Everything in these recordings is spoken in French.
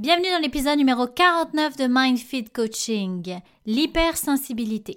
Bienvenue dans l'épisode numéro 49 de MindFit Coaching, l'hypersensibilité.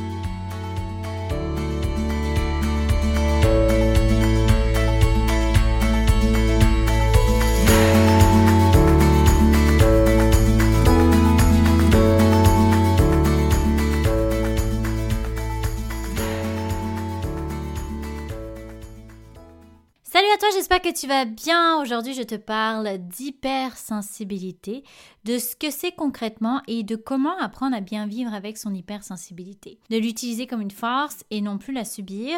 J'espère que tu vas bien. Aujourd'hui, je te parle d'hypersensibilité, de ce que c'est concrètement et de comment apprendre à bien vivre avec son hypersensibilité. De l'utiliser comme une force et non plus la subir.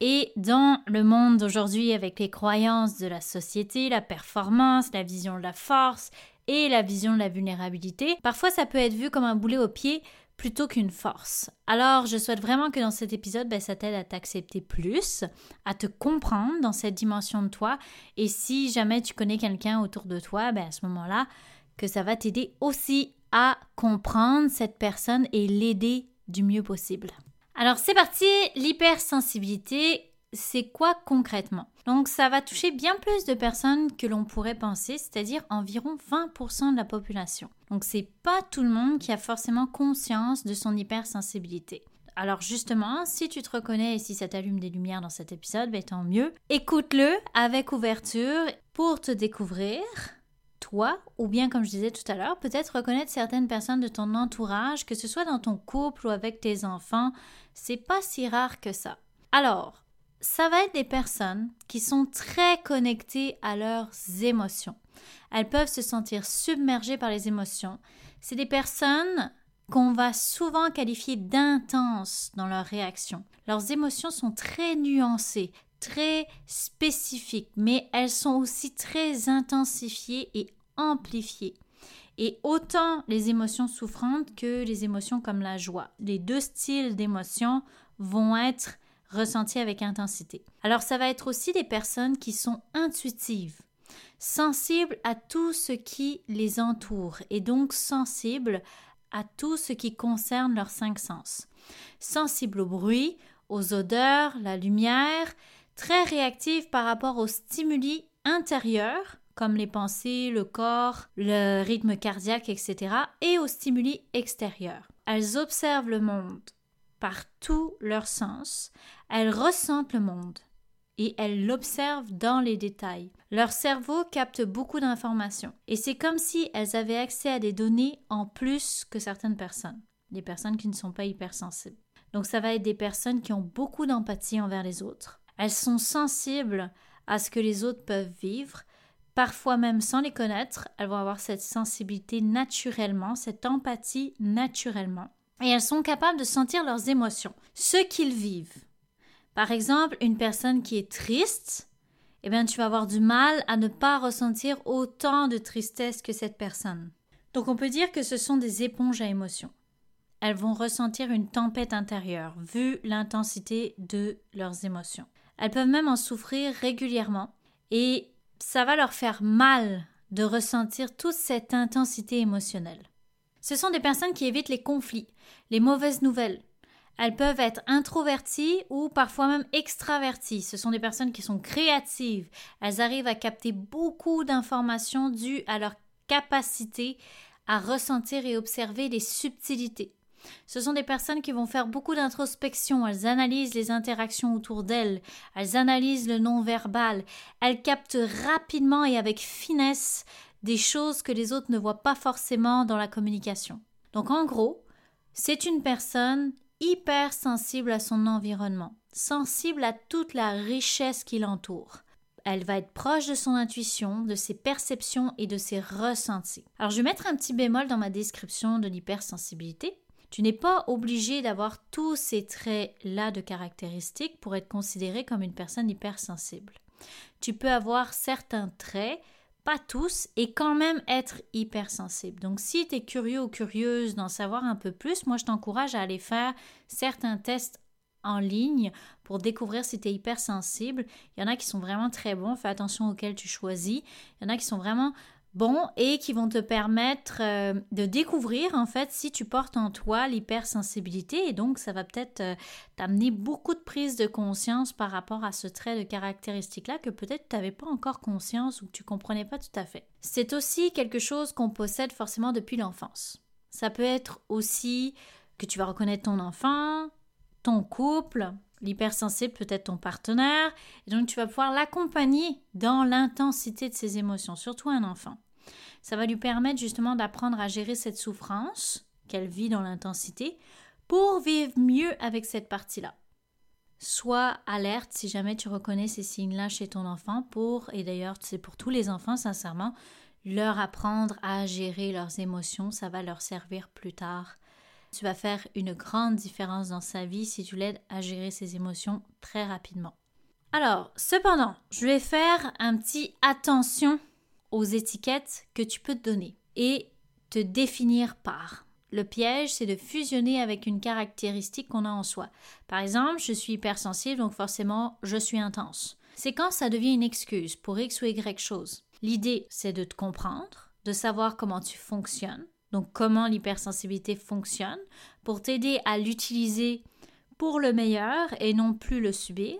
Et dans le monde d'aujourd'hui, avec les croyances de la société, la performance, la vision de la force et la vision de la vulnérabilité, parfois ça peut être vu comme un boulet au pied plutôt qu'une force. Alors, je souhaite vraiment que dans cet épisode, ben, ça t'aide à t'accepter plus, à te comprendre dans cette dimension de toi. Et si jamais tu connais quelqu'un autour de toi, ben, à ce moment-là, que ça va t'aider aussi à comprendre cette personne et l'aider du mieux possible. Alors, c'est parti, l'hypersensibilité c'est quoi concrètement? Donc ça va toucher bien plus de personnes que l'on pourrait penser, c'est-à-dire environ 20% de la population. Donc c'est pas tout le monde qui a forcément conscience de son hypersensibilité. Alors justement, si tu te reconnais et si ça t'allume des lumières dans cet épisode, ben tant mieux. Écoute-le avec ouverture pour te découvrir, toi, ou bien comme je disais tout à l'heure, peut-être reconnaître certaines personnes de ton entourage, que ce soit dans ton couple ou avec tes enfants, c'est pas si rare que ça. Alors, ça va être des personnes qui sont très connectées à leurs émotions. Elles peuvent se sentir submergées par les émotions. C'est des personnes qu'on va souvent qualifier d'intenses dans leurs réactions. Leurs émotions sont très nuancées, très spécifiques, mais elles sont aussi très intensifiées et amplifiées. Et autant les émotions souffrantes que les émotions comme la joie. Les deux styles d'émotions vont être ressenti avec intensité. Alors ça va être aussi des personnes qui sont intuitives, sensibles à tout ce qui les entoure et donc sensibles à tout ce qui concerne leurs cinq sens. Sensibles au bruit, aux odeurs, la lumière, très réactives par rapport aux stimuli intérieurs comme les pensées, le corps, le rythme cardiaque, etc., et aux stimuli extérieurs. Elles observent le monde par tous leurs sens, elles ressentent le monde et elles l'observent dans les détails. Leur cerveau capte beaucoup d'informations et c'est comme si elles avaient accès à des données en plus que certaines personnes, des personnes qui ne sont pas hypersensibles. Donc ça va être des personnes qui ont beaucoup d'empathie envers les autres. Elles sont sensibles à ce que les autres peuvent vivre, parfois même sans les connaître, elles vont avoir cette sensibilité naturellement, cette empathie naturellement et elles sont capables de sentir leurs émotions, ce qu'ils vivent. Par exemple, une personne qui est triste, eh bien, tu vas avoir du mal à ne pas ressentir autant de tristesse que cette personne. Donc, on peut dire que ce sont des éponges à émotions. Elles vont ressentir une tempête intérieure, vu l'intensité de leurs émotions. Elles peuvent même en souffrir régulièrement, et ça va leur faire mal de ressentir toute cette intensité émotionnelle. Ce sont des personnes qui évitent les conflits, les mauvaises nouvelles. Elles peuvent être introverties ou parfois même extraverties. Ce sont des personnes qui sont créatives. Elles arrivent à capter beaucoup d'informations dues à leur capacité à ressentir et observer les subtilités. Ce sont des personnes qui vont faire beaucoup d'introspection, elles analysent les interactions autour d'elles, elles analysent le non-verbal, elles captent rapidement et avec finesse des choses que les autres ne voient pas forcément dans la communication. Donc en gros, c'est une personne hyper sensible à son environnement, sensible à toute la richesse qui l'entoure. Elle va être proche de son intuition, de ses perceptions et de ses ressentis. Alors je vais mettre un petit bémol dans ma description de l'hypersensibilité. Tu n'es pas obligé d'avoir tous ces traits-là de caractéristiques pour être considéré comme une personne hypersensible. Tu peux avoir certains traits pas tous, et quand même être hypersensible. Donc si tu es curieux ou curieuse d'en savoir un peu plus, moi je t'encourage à aller faire certains tests en ligne pour découvrir si tu es hypersensible. Il y en a qui sont vraiment très bons, fais attention auxquels tu choisis. Il y en a qui sont vraiment bons et qui vont te permettre euh, de découvrir en fait si tu portes en toi l'hypersensibilité et donc ça va peut-être euh, t'amener beaucoup de prise de conscience par rapport à ce trait de caractéristique là que peut-être tu n'avais pas encore conscience ou que tu comprenais pas tout à fait. C'est aussi quelque chose qu'on possède forcément depuis l'enfance. Ça peut être aussi que tu vas reconnaître ton enfant, ton couple, l'hypersensible peut être ton partenaire, et donc tu vas pouvoir l'accompagner dans l'intensité de ses émotions, surtout un enfant. Ça va lui permettre justement d'apprendre à gérer cette souffrance qu'elle vit dans l'intensité pour vivre mieux avec cette partie-là. Sois alerte si jamais tu reconnais ces signes-là chez ton enfant pour, et d'ailleurs c'est pour tous les enfants sincèrement, leur apprendre à gérer leurs émotions, ça va leur servir plus tard tu vas faire une grande différence dans sa vie si tu l'aides à gérer ses émotions très rapidement. Alors, cependant, je vais faire un petit attention aux étiquettes que tu peux te donner et te définir par. Le piège, c'est de fusionner avec une caractéristique qu'on a en soi. Par exemple, je suis hypersensible, donc forcément, je suis intense. C'est quand ça devient une excuse pour X ou Y chose. L'idée, c'est de te comprendre, de savoir comment tu fonctionnes, donc comment l'hypersensibilité fonctionne, pour t'aider à l'utiliser pour le meilleur et non plus le subir.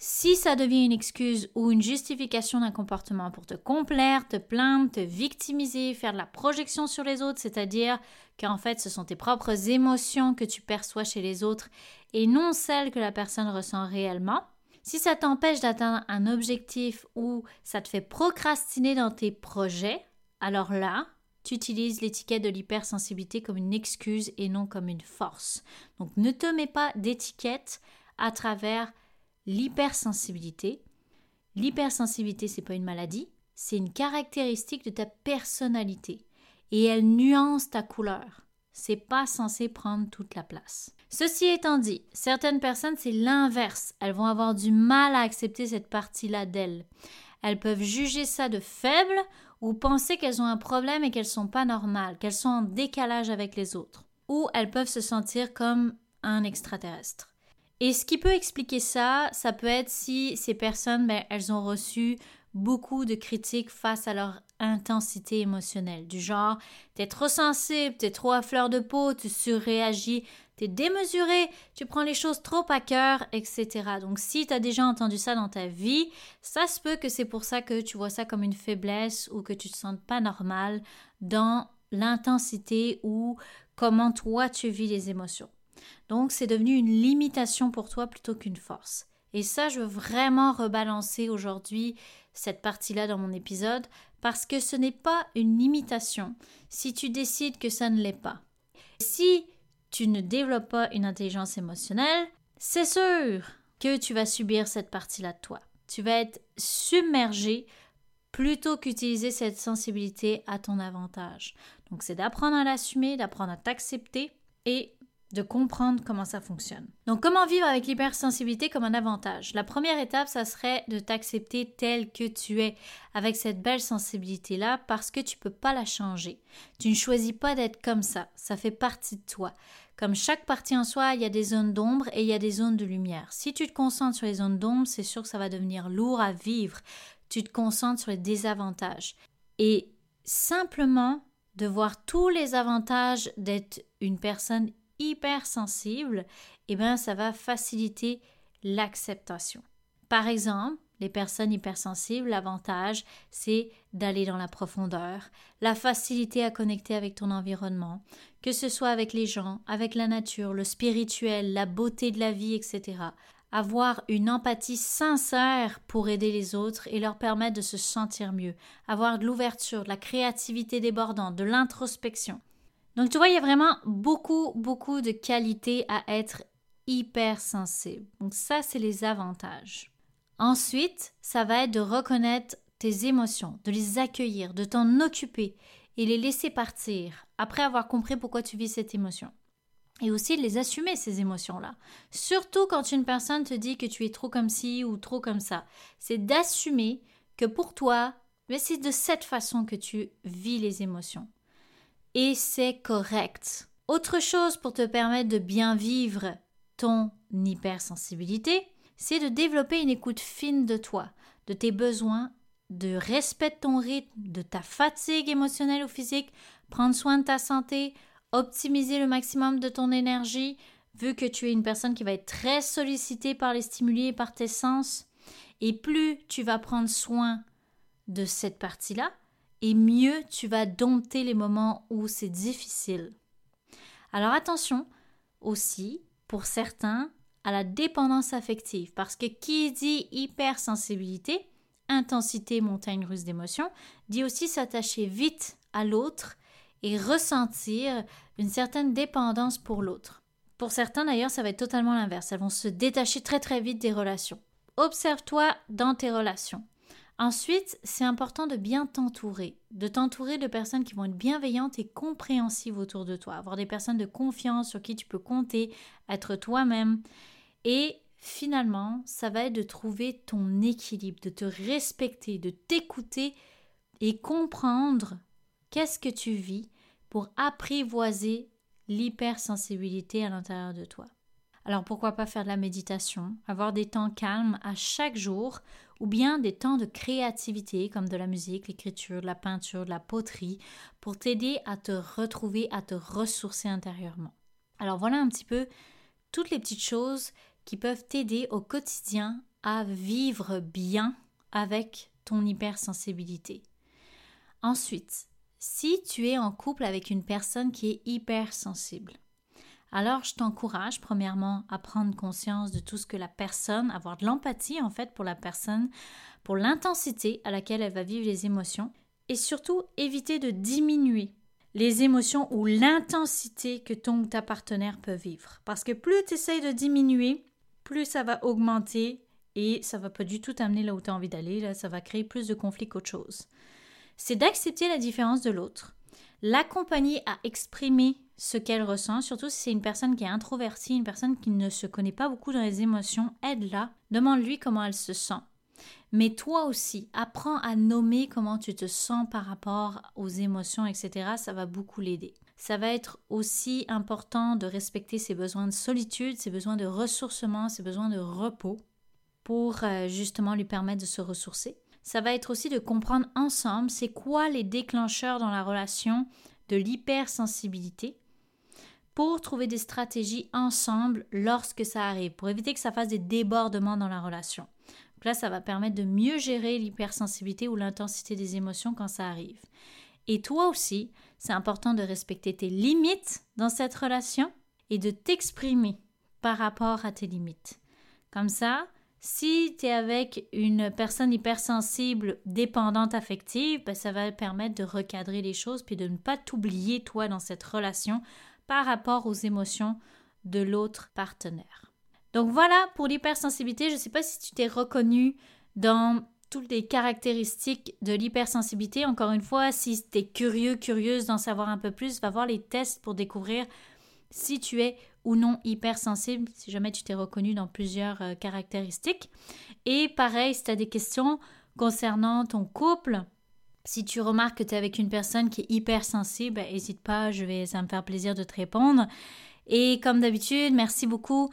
Si ça devient une excuse ou une justification d'un comportement pour te complaire, te plaindre, te victimiser, faire de la projection sur les autres, c'est-à-dire qu'en fait ce sont tes propres émotions que tu perçois chez les autres et non celles que la personne ressent réellement, si ça t'empêche d'atteindre un objectif ou ça te fait procrastiner dans tes projets, alors là, tu utilises l'étiquette de l'hypersensibilité comme une excuse et non comme une force. Donc ne te mets pas d'étiquette à travers l'hypersensibilité. L'hypersensibilité, c'est pas une maladie, c'est une caractéristique de ta personnalité et elle nuance ta couleur. C'est pas censé prendre toute la place. Ceci étant dit, certaines personnes, c'est l'inverse. Elles vont avoir du mal à accepter cette partie-là d'elles. Elles peuvent juger ça de faible ou penser qu'elles ont un problème et qu'elles sont pas normales, qu'elles sont en décalage avec les autres, ou elles peuvent se sentir comme un extraterrestre. Et ce qui peut expliquer ça, ça peut être si ces personnes, ben, elles ont reçu beaucoup de critiques face à leur intensité émotionnelle, du genre t'es trop sensible, t'es trop à fleur de peau, tu surréagis, t'es démesuré, tu prends les choses trop à cœur, etc. Donc si tu as déjà entendu ça dans ta vie, ça se peut que c'est pour ça que tu vois ça comme une faiblesse ou que tu te sens pas normal dans l'intensité ou comment toi tu vis les émotions. Donc c'est devenu une limitation pour toi plutôt qu'une force. Et ça, je veux vraiment rebalancer aujourd'hui cette partie-là dans mon épisode parce que ce n'est pas une limitation si tu décides que ça ne l'est pas. Si tu ne développes pas une intelligence émotionnelle, c'est sûr que tu vas subir cette partie-là de toi. Tu vas être submergé plutôt qu'utiliser cette sensibilité à ton avantage. Donc c'est d'apprendre à l'assumer, d'apprendre à t'accepter et de comprendre comment ça fonctionne. Donc comment vivre avec l'hypersensibilité comme un avantage? La première étape, ça serait de t'accepter tel que tu es, avec cette belle sensibilité-là, parce que tu peux pas la changer. Tu ne choisis pas d'être comme ça, ça fait partie de toi. Comme chaque partie en soi, il y a des zones d'ombre et il y a des zones de lumière. Si tu te concentres sur les zones d'ombre, c'est sûr que ça va devenir lourd à vivre. Tu te concentres sur les désavantages. Et simplement de voir tous les avantages d'être une personne hypersensible, eh bien, ça va faciliter l'acceptation. Par exemple, les personnes hypersensibles, l'avantage, c'est d'aller dans la profondeur, la facilité à connecter avec ton environnement, que ce soit avec les gens, avec la nature, le spirituel, la beauté de la vie, etc. Avoir une empathie sincère pour aider les autres et leur permettre de se sentir mieux. Avoir de l'ouverture, de la créativité débordante, de l'introspection. Donc, tu vois, il y a vraiment beaucoup, beaucoup de qualités à être hypersensible. Donc, ça, c'est les avantages. Ensuite, ça va être de reconnaître tes émotions, de les accueillir, de t'en occuper et les laisser partir après avoir compris pourquoi tu vis cette émotion. Et aussi de les assumer, ces émotions-là. Surtout quand une personne te dit que tu es trop comme ci ou trop comme ça. C'est d'assumer que pour toi, Mais c'est de cette façon que tu vis les émotions. Et c'est correct. Autre chose pour te permettre de bien vivre ton hypersensibilité, c'est de développer une écoute fine de toi, de tes besoins, de respect de ton rythme, de ta fatigue émotionnelle ou physique, prendre soin de ta santé, optimiser le maximum de ton énergie, vu que tu es une personne qui va être très sollicitée par les stimuli et par tes sens. Et plus tu vas prendre soin de cette partie-là, et mieux tu vas dompter les moments où c'est difficile. Alors attention aussi, pour certains, à la dépendance affective, parce que qui dit hypersensibilité, intensité, montagne russe d'émotions, dit aussi s'attacher vite à l'autre et ressentir une certaine dépendance pour l'autre. Pour certains d'ailleurs, ça va être totalement l'inverse. Elles vont se détacher très très vite des relations. Observe-toi dans tes relations. Ensuite, c'est important de bien t'entourer, de t'entourer de personnes qui vont être bienveillantes et compréhensives autour de toi, avoir des personnes de confiance sur qui tu peux compter, être toi-même. Et finalement, ça va être de trouver ton équilibre, de te respecter, de t'écouter et comprendre qu'est-ce que tu vis pour apprivoiser l'hypersensibilité à l'intérieur de toi. Alors pourquoi pas faire de la méditation, avoir des temps calmes à chaque jour, ou bien des temps de créativité comme de la musique, l'écriture, la peinture, la poterie, pour t'aider à te retrouver, à te ressourcer intérieurement. Alors voilà un petit peu toutes les petites choses qui peuvent t'aider au quotidien à vivre bien avec ton hypersensibilité. Ensuite, si tu es en couple avec une personne qui est hypersensible, alors je t'encourage premièrement à prendre conscience de tout ce que la personne, avoir de l'empathie en fait pour la personne, pour l'intensité à laquelle elle va vivre les émotions, et surtout éviter de diminuer les émotions ou l'intensité que ton ou ta partenaire peut vivre. Parce que plus tu essayes de diminuer, plus ça va augmenter et ça va pas du tout t'amener là où tu as envie d'aller, là, ça va créer plus de conflits qu'autre chose. C'est d'accepter la différence de l'autre, l'accompagner à exprimer ce qu'elle ressent, surtout si c'est une personne qui est introvertie, une personne qui ne se connaît pas beaucoup dans les émotions, aide-la, demande-lui comment elle se sent. Mais toi aussi, apprends à nommer comment tu te sens par rapport aux émotions, etc. Ça va beaucoup l'aider ça va être aussi important de respecter ses besoins de solitude, ses besoins de ressourcement, ses besoins de repos pour euh, justement lui permettre de se ressourcer. Ça va être aussi de comprendre ensemble c'est quoi les déclencheurs dans la relation de l'hypersensibilité pour trouver des stratégies ensemble lorsque ça arrive, pour éviter que ça fasse des débordements dans la relation. Là, ça va permettre de mieux gérer l'hypersensibilité ou l'intensité des émotions quand ça arrive. Et toi aussi, c'est important de respecter tes limites dans cette relation et de t'exprimer par rapport à tes limites. Comme ça, si tu es avec une personne hypersensible, dépendante affective, ben, ça va permettre de recadrer les choses puis de ne pas t'oublier toi dans cette relation par rapport aux émotions de l'autre partenaire. Donc voilà pour l'hypersensibilité. Je ne sais pas si tu t'es reconnu dans toutes les caractéristiques de l'hypersensibilité. Encore une fois, si tu es curieux, curieuse d'en savoir un peu plus, va voir les tests pour découvrir si tu es ou non hypersensible, si jamais tu t'es reconnu dans plusieurs euh, caractéristiques. Et pareil, si tu as des questions concernant ton couple, si tu remarques que tu es avec une personne qui est hypersensible, n'hésite pas, je vais, ça me faire plaisir de te répondre. Et comme d'habitude, merci beaucoup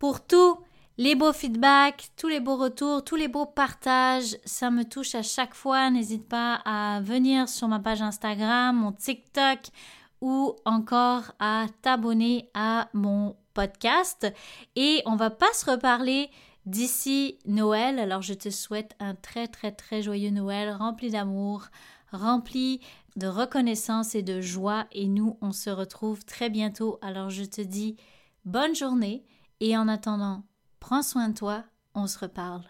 pour tout les beaux feedbacks, tous les beaux retours, tous les beaux partages, ça me touche à chaque fois. N'hésite pas à venir sur ma page Instagram, mon TikTok ou encore à t'abonner à mon podcast. Et on va pas se reparler d'ici Noël. Alors je te souhaite un très très très joyeux Noël rempli d'amour, rempli de reconnaissance et de joie. Et nous, on se retrouve très bientôt. Alors je te dis bonne journée et en attendant, Prends soin de toi, on se reparle.